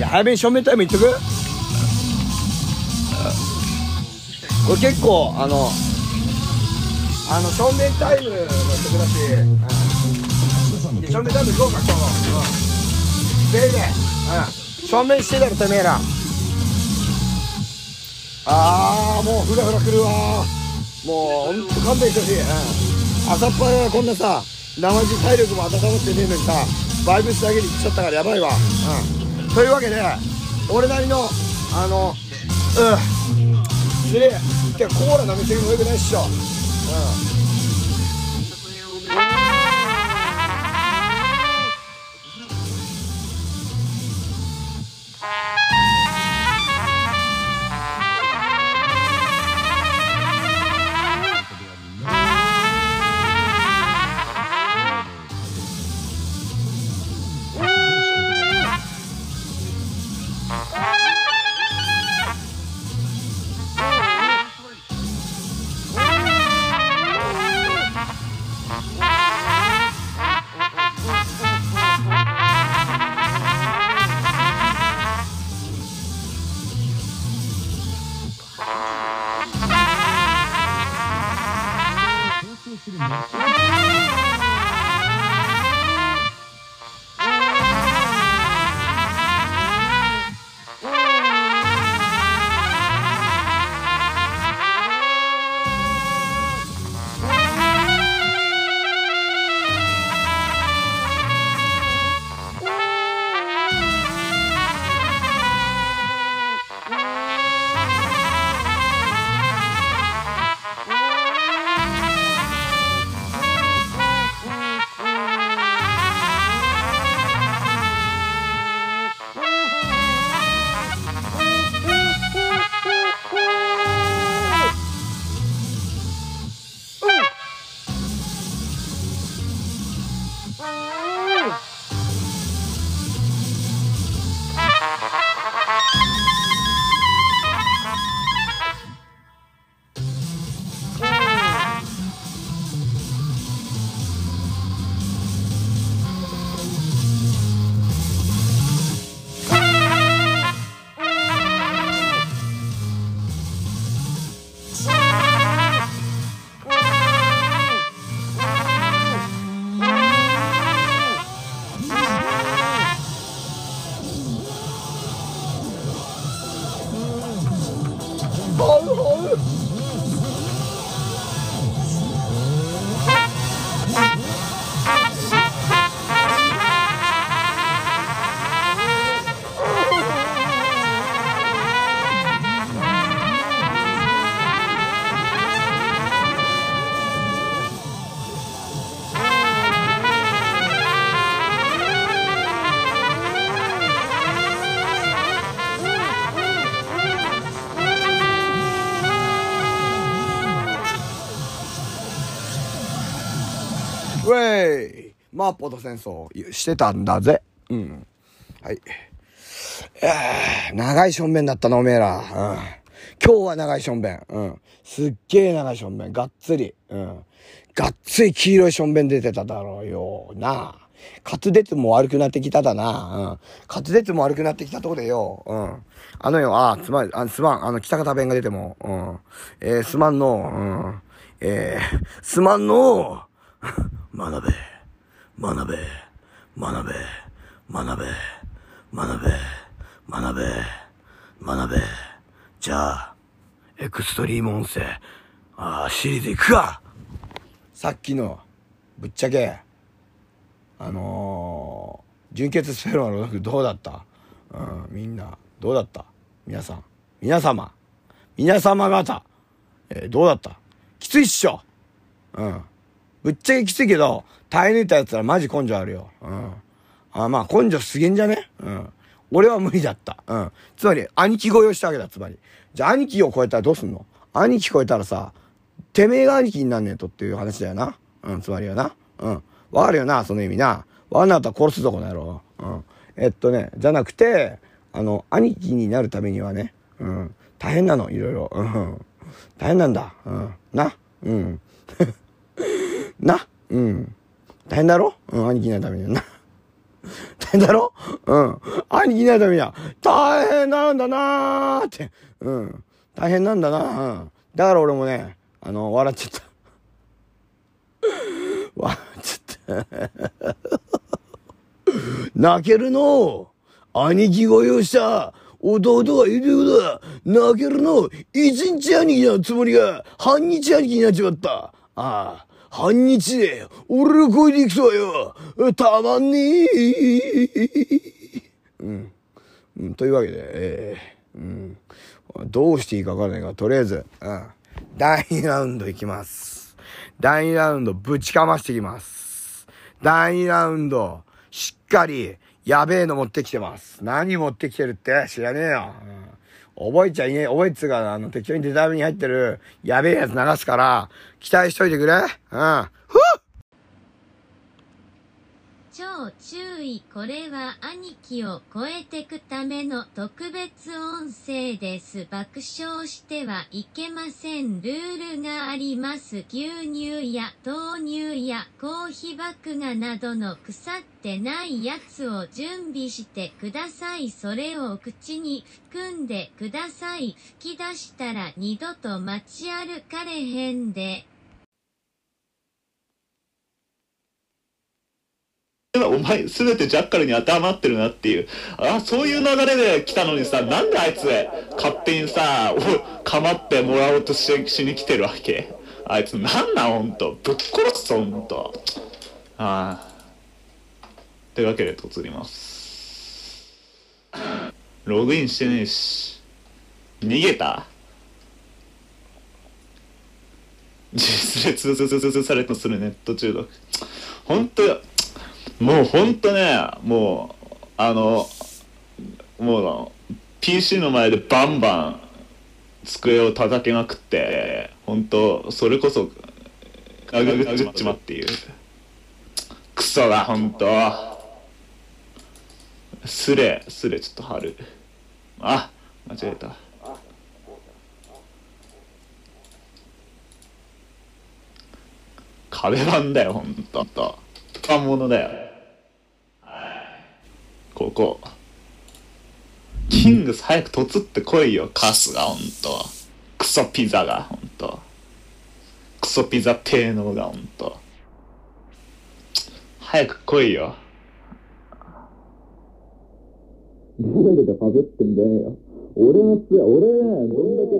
Speaker 1: やべえ正面タイムいっとく？これ結構あのあの正面タイムの曲だし、うん、で正面タイム行こうか今日もうん。せいで、うん、正面してたろてめえら。ああもうフラフラくるわ。もうほんと勘弁してほしい、うん、朝っぱらこんなさ生地体力も温まってねえのにさバイブスだけにいっちゃったからやばいわ、うん、というわけで俺なりのあのうん。失礼。てかコーラ飲みすぎもよくないっしょ。うん。えいマーポと戦争してたんだぜ。うん。はい。えー長いしょんべんだったな、おめえら。うん。今日は長いしょんべん。うん。すっげえ長いしょんべん。がっつり。うん。がっつり黄色いしょんべん出てただろうよ。なあ。滑舌も悪くなってきただな。うん。滑舌も悪くなってきたとこでよ。うん。あのよ、あ、つまり、あ、すまん。あの、北方弁が出ても。うん。えー、すまんの。うん。えー、すまんの。[LAUGHS] 学べ。学べ。学べ。学べ。学べ。学べ。学べ。じゃあ、エクストリーム音声、ああ、シリーズ行くかさっきの、ぶっちゃけ、あのー、純潔スペロンの録どうだった？うん、みんな、どうだった？皆さん。皆様。皆様方。えーどうだった？きついっしょうん。ぶっちゃけきついけど、耐え抜いたやつらマジ根性あるよ。うん。あまあ、根性すげえんじゃね？うん。俺は無理だった。うん。つまり、兄貴超えをしたわけだ、つまり。じゃあ、兄貴を超えたらどうすんの？兄貴超えたらさ、てめえが兄貴になんねえとっていう話だよな。うん、つまりはな。うん。わかるよな、その意味な。わかんなかったら殺すぞ、この野郎。うん。えっとね、じゃなくて、あの、兄貴になるためにはね、うん。大変なの、いろいろ。うん。大変なんだ。うん。な。うん。[LAUGHS] な。うん。大変だろ？うん、兄貴になるためにはな。[LAUGHS] 大変だろ？うん。兄貴になるためには、大変なんだなーって。うん。大変なんだなうん。だから俺もね、あの、笑っちゃった。[LAUGHS] 笑っちゃった。[LAUGHS] 泣けるの？兄貴声をした弟がいるようだ泣けるの？一日兄貴のつもりが半日兄貴になっちまったああ、半日で俺の声で行くとはよたまんねえうん。というわけで、ええうん。どうしていいかわからないから、とりあえず、うん。第2ラウンドいきます。第2ラウンドぶちかましていきます。第2ラウンド、しっかり、やべえの持ってきてます。何持ってきてるって知らねえよ。うん、覚えちゃいねえ。覚えっつうか、あの、適当にデザインに入ってる、やべえやつ流すから、期待しといてくれ。うん。ふっ
Speaker 3: 超注意。これは兄貴を超えてくための特別音声です。爆笑してはいけません。ルールがあります。牛乳や豆乳やコーヒー麦芽などの腐ってないやつを準備してください。それを口に含んでください。吹き出したら二度と街歩かれへんで。
Speaker 5: お前、すべてジャッカルに当てはまってるなっていう。あ、そういう流れで来たのにさ、なんであいつ、勝手にさ、お構ってもらおうとししに来てるわけ？あいつ、なんなん、ほんと？ぶっ殺すぞ、ほんと。ああ。というわけで、突ります。ログインしてねえし。逃げた実列通通されとするネット中毒。本当よ。もうほんとね、もう、あの、もう、PC の前でバンバン机を叩きまくって、本当それこそ、ガググっちまっていう。クソだ、ほんと。スレ、スレちょっと貼る。あ、間違えた。壁板だよ、ほんと。板物だよ。ここ。キングス早くとつってこいよ、カスが、ほんと。クソピザが、ほんと。クソピザ低能が、ほんと。早く来いよ。なんでバズってんだよ。俺の杖、俺ね、どんだけ、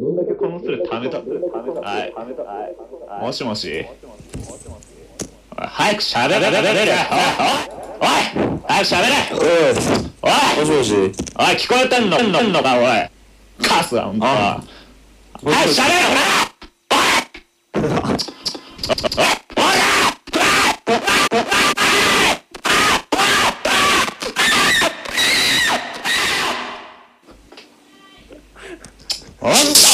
Speaker 5: どんだけこの杖貯めた。はい。もしもし。おい早く喋れ、喋れ、おい、おい、早く喋れ。おい、もしもし。おい、聞こえてんの、んのか、おい。カスだ、ほんと。早く喋れ、おい。おい、お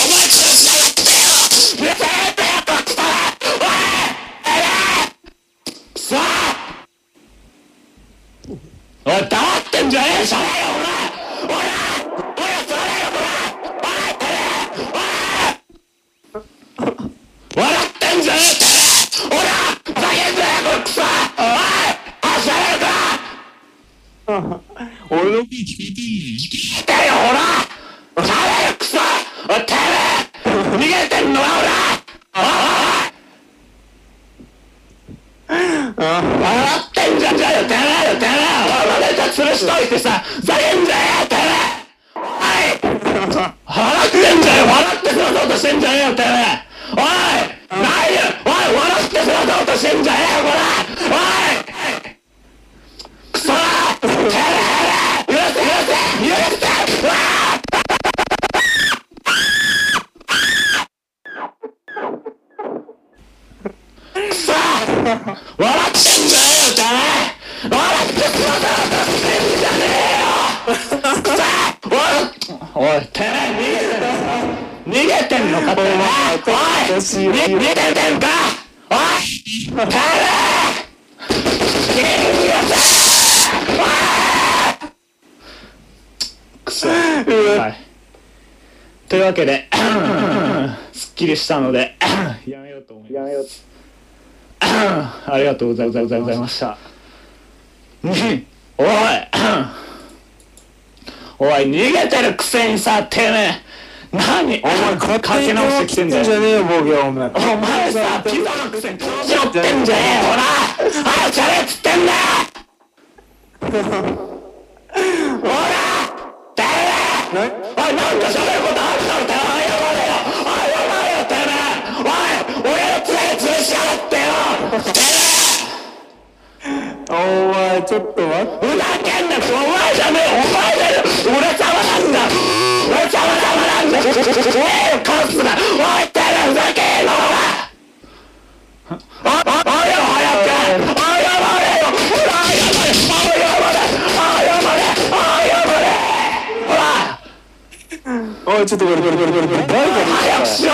Speaker 6: しといてさ、ざけんじゃえよ、てめえ。はい。[LAUGHS] 笑ってんじゃよ笑ってくろうとしてんじゃねえよ、てめえ。とうございました。おい。おい、逃げてるくせにさ、てめえ。何お前
Speaker 7: 勝
Speaker 6: 手に直してきてんだよ。
Speaker 7: お前
Speaker 6: さ、ピザのくせに調子乗ってんじゃねえよ、ほら。早くしゃれっつってんだよほら誰おい、なんかしることあるだろ、お
Speaker 7: 前ちょっと待って
Speaker 6: ふざけんなお前じゃねえお前じゃねえ俺なんだ俺なんだカスだおいて。ふざけんなお前よ早くれよれれ
Speaker 7: おいちょっとこれこれこれこれ
Speaker 6: 早くしろ。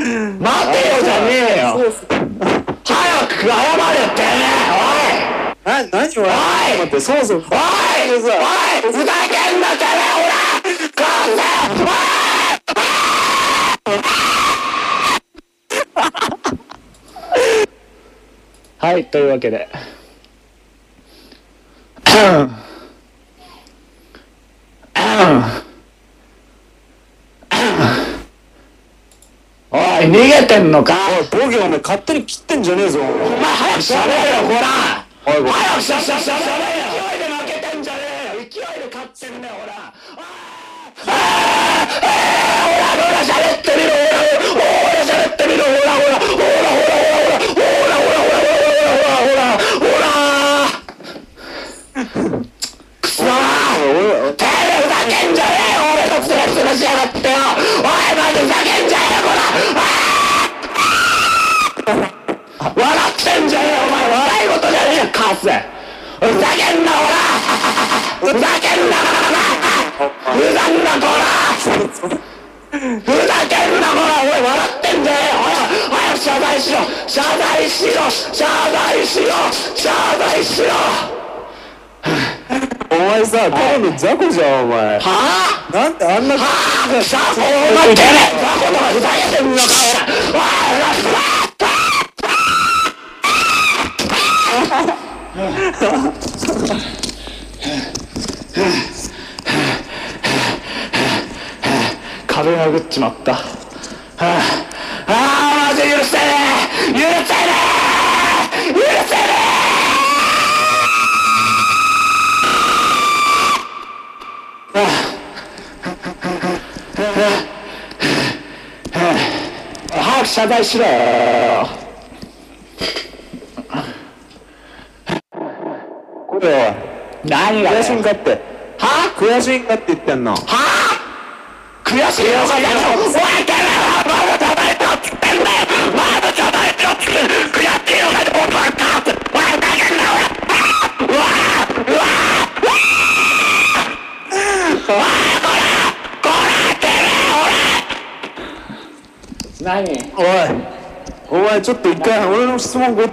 Speaker 7: 待てよ
Speaker 6: じゃねえよ。早く謝れってね
Speaker 7: な、何おい。
Speaker 6: おい。
Speaker 7: 待って、そうそう。
Speaker 6: おい。おい。おい。ふざけんなてめえほら母はいというわけで [COUGHS] [COUGHS] おい逃げてんのか？
Speaker 7: おい、ボケお前勝手に切ってんじゃねえぞ、お前。
Speaker 6: 早くしゃべれよほら！
Speaker 7: おい、
Speaker 6: 早くしゃしゃしゃしゃべれよ勢いで負けてんじゃねえよ勢いで勝ってんだよほらあーあーあーほらほら喋ってみろほらほら喋ってみろほらほらほらほらほらほらほらほらほらほらほらほらほらくそー手でふざけんじゃねえよ俺のつらつらしやがってよおいマジふざけ笑ってんじゃねえよお前笑い事じゃねえカス。ふざけんなほら。ふざけんなおらふざんな。こらふざけんなこら。おい笑ってんじゃねえよ。早く早く謝罪しろ。謝罪しろ。謝罪しろ。謝罪しろ。
Speaker 7: 前さ、ただの雑魚じゃん、お前。
Speaker 6: はあ？
Speaker 7: なんであんな、
Speaker 6: はあ？お前てめえ雑魚とかふざけてんの？かおらおいおい壁殴っちまったはあああマジ許せねえ許せね謝罪しろ。
Speaker 7: これ
Speaker 6: 何が
Speaker 7: 悔しいんかって。
Speaker 6: は？
Speaker 7: あ悔しいんかって言ってんの。
Speaker 6: は？あ悔しいよい何
Speaker 7: おい。お前ちょっと一回俺の質問ご、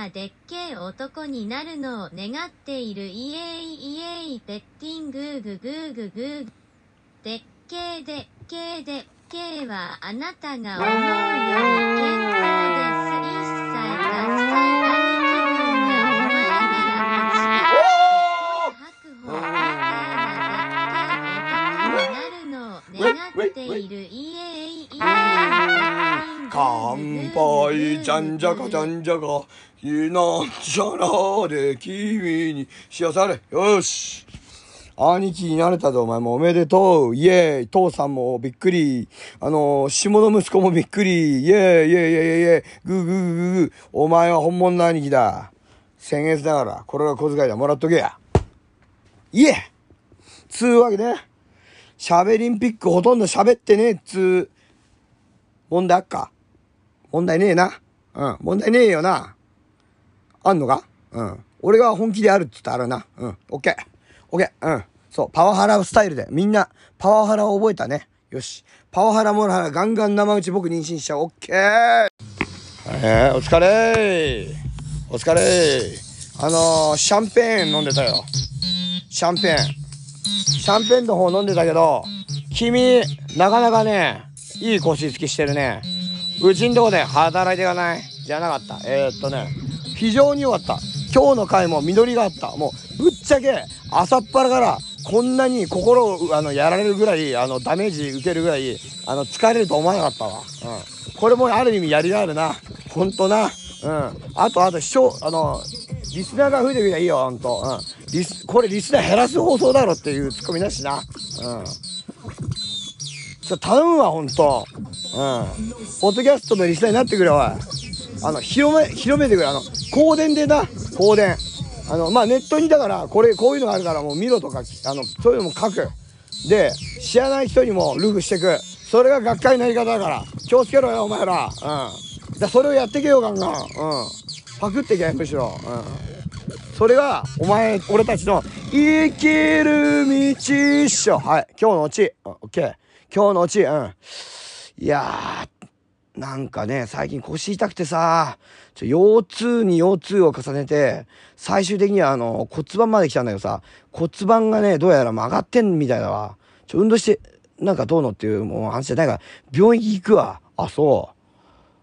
Speaker 3: なでっけえ男になるのを願っているイエイイエイペッティングーググーググーでっけえでっけえでっけえはあなたが思うより健康です一切合切兄貴分がお前ならぶちかまして白鵬みてえなでっけえ男になるのを願っているイエイイエイ。
Speaker 1: 乾杯じゃんじゃかじゃんじゃか。いいなんじゃらで君に幸せあれ。よし。兄貴になれたぞお前も。おめでとう。イエーイ。父さんもびっくり。あの下の息子もびっくり。イエーイイエーイイエーイイエーイ。グーグーグーグー。お前は本物の兄貴だ。先月だからこれが小遣いだ。もらっとけや。いえつうわけで喋りんピックほとんど喋ってねえっつう問題あっか。問題ねえな。うん。問題ねえよな。あんのか？うん。俺が本気であるって言ったらあるな。うん。オッケー。オッケー。うん。そう。パワハラスタイルで。みんな、パワハラを覚えたね。よし。パワハラモラハラガンガン生打ち僕妊娠しちゃう。オッケー。えー、お疲れお疲れあのー、シャンペーン飲んでたよ。シャンペーン。シャンペーンの方飲んでたけど、君、なかなかね、いい腰つきしてるね。うちんとこで働いていかない？じゃなかった。えー、っとね、非常に良かった。今日の回も緑があった。もう、ぶっちゃけ、朝っぱらから、こんなに心を、あの、やられるぐらい、あの、ダメージ受けるぐらい、あの、疲れると思わなかったわ。うん。これもある意味やりがあるな。ほんとな。うん。あと、あと、視聴、あの、リスナーが増えてくりゃいいよ、ほんと。うん。リス、これリスナー減らす放送だろっていうツッコミだしな。うん。ちょ、頼むわ、ほんと。うん。ポッドキャストのリスナーになってくれ、おい。あの、広め、広めてくれ。あの、香典でな、香典。あの、まあ、ネットにだから、これ、こういうのがあるから、もう見ろとか、あの、そういうのも書く。で、知らない人にもルフしてく。それが学会のやり方だから。気をつけろよ、お前ら。うん。だそれをやってけよ、ガンガン。うん。パクってけ、むしろ。うん。それが、お前、俺たちの、生きる道っしょ。はい。今日のオチ。オッケー。今日のオチ。うん。いやー、なんかね、最近腰痛くてさ、ちょ腰痛に腰痛を重ねて、最終的にはあの骨盤まで来たんだけどさ、骨盤がね、どうやら曲がってんみたいだわ。ちょ、運動して、なんかどうのっていうもう話じゃないから、病院行くわ。あ、そ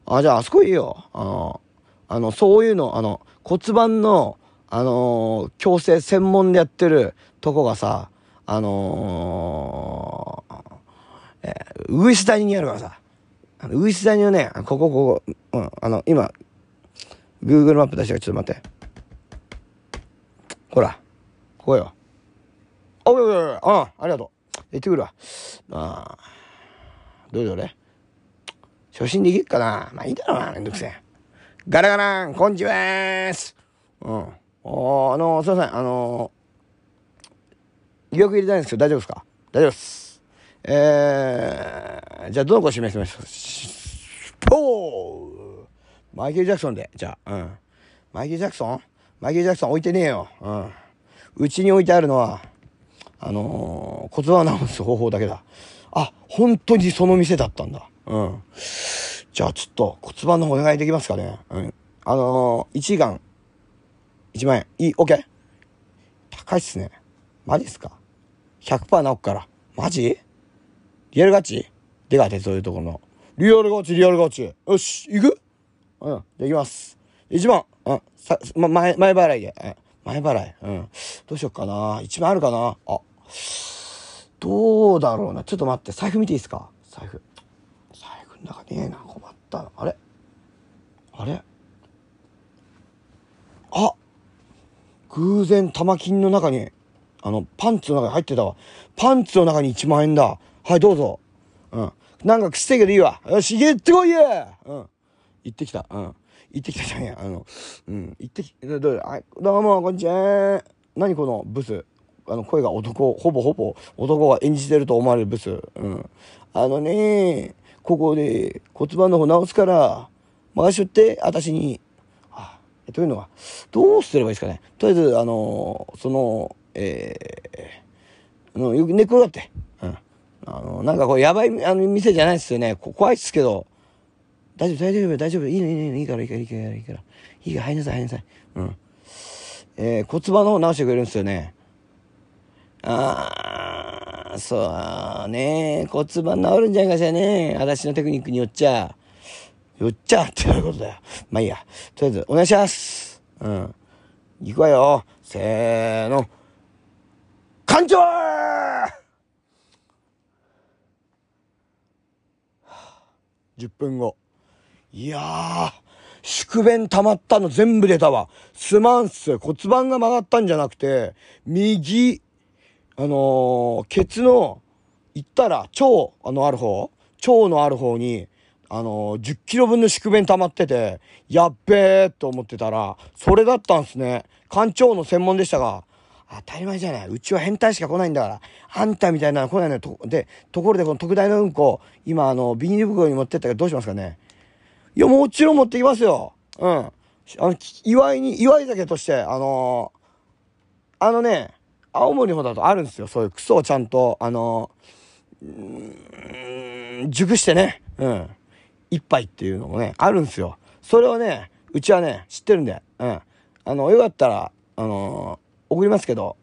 Speaker 1: う。あ、じゃああそこいいよ。あの、あの、そういうの、あの、骨盤の、あの矯正専門でやってるとこがさ、あのー、えー、ウグイス谷にあるからさ、あのウグイス谷のね、ここ、ここ、うん、あの、今、Google マップ出したからちょっと待って。ほら、ここよ。あ、おいおいおい、うん、ありがとう。行ってくるわ。ああ、どれどれ？初心できるかなまあいいだろうな、めんどくせえ。ガラガラン、こんにちはーす。うん。おあのすいません、あのー、予約入れたいんですけど大丈夫ですか？大丈夫です。えー、じゃあどの子指名しましょうポーマイケル・ジャクソンで、じゃあ、うん。マイケル・ジャクソン？マイケル・ジャクソン置いてねえよ。うん。うちに置いてあるのは、あのー、骨盤を治す方法だけだ。あ、本当にその店だったんだ。うん。じゃあちょっと骨盤の方お願いできますかね。うん。あのー、1時間、1万円。いい ?OK? 高いっすね。マジっすか ?100% 直くから。マジ？リアルガチでかてそういうところの。リアルガチ、リアルガチ。よし、行く？うん。じゃ行きます。1万。うん。さ、ま、前、前払いで。うん。前払い。うん。どうしよっかな。1万あるかなあ。どうだろうな。ちょっと待って。財布見ていいですか？財布。財布の中ねえな。困ったな。あれ？あれ？あ偶然玉金の中に、あの、パンツの中に入ってたわ。パンツの中に1万円だ。はい、どうぞ。うん。なんかくしてけどいいわ。よし、行ってこいやうん。行ってきた。うん。行ってきたじゃんや。あの、うん。行ってき、どうどうあどうも、こんにちは。何このブス。あの、声が男、ほぼほぼ男が演じてると思われるブス。うん。あのね、ここで骨盤の方直すから、任しとって、私に。あ、というのは、どうすればいいですかね。とりあえず、あの、その、えー、あの、よく寝っ転がって。うん。あの、なんかこれやばい、あの、店じゃないですよね。怖いっすけど。大丈夫、大丈夫、大丈夫。いいの、いいの、いいから、いいから、いいから、いいから。いいから、入りなさい、入りなさい。うん。えー、骨盤の方直してくれるんですよね。あー、そうね。骨盤治るんじゃないかしらね。私のテクニックによっちゃ。よっちゃっていうことだよ。まあいいや。とりあえず、お願いします。うん。行くわよ。せーの。館長10分後。いやー、宿便溜まったの全部出たわ。すまんっす。骨盤が曲がったんじゃなくて、右、あのー、ケツの、行ったら、腸、あの、ある方？腸のある方に、あのー、10キロ分の宿便溜まってて、やっべーと思ってたら、それだったんすね。館長の専門でしたが、当たり前じゃない。うちは変態しか来ないんだから。あんたみたいなの来ないのよ。とで、ところでこの特大のうんこ、今あの、ビニール袋に持ってったけどどうしますかねいや、もちろん持ってきますよ。うん。あの、祝いに、祝い酒として、あのー、あのね、青森の方だとあるんですよ。そういうクソをちゃんと、あのー、熟してね、うん。一杯っていうのもね、あるんですよ。それをね、うちはね、知ってるんで、うん。あの、よかったら、あのー、送りますけど、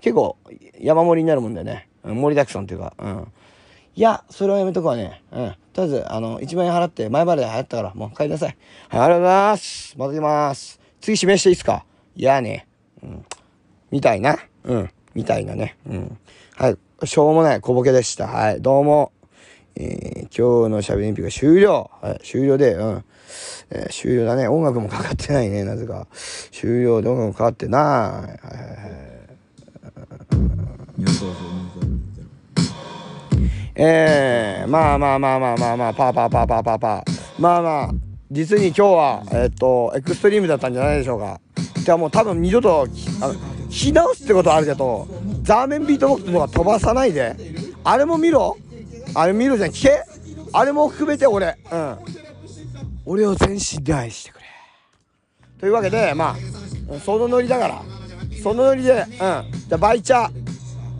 Speaker 1: 結構山盛りになるもんでね、うん、盛りだくさんっていうか、うん。いや、それはやめとくわね。うん。とりあえず、あの、1万円払って、前払いで払ったから、もう帰りなさい。はい、ありがとうございます。また来ます。次指名していいっすか？いやね。うん。みたいな？うん。みたいなね。うん。はい。しょうもない小ボケでした。はい。どうも。えー、今日のしゃべりんぴが終了。はい。終了で、うん。えー、終了だね。音楽もかかってないね。なぜか。終了で音楽もかかってない。はいはいはい。えー、まあまあまあまあまあまあ、パーパーパーパーパーパー。まあまあ、実に今日は、えっと、エクストリームだったんじゃないでしょうか。じゃあもう多分二度と、あの、火直すってことあるけど、ザーメンビートボックスとか飛ばさないで。あれも見ろあれ見ろじゃん、聞けあれも含めて俺、うん。俺を全身で愛してくれ。というわけで、まあ、そのノリだから、そのノリで、うん。じゃあ、バイチャー。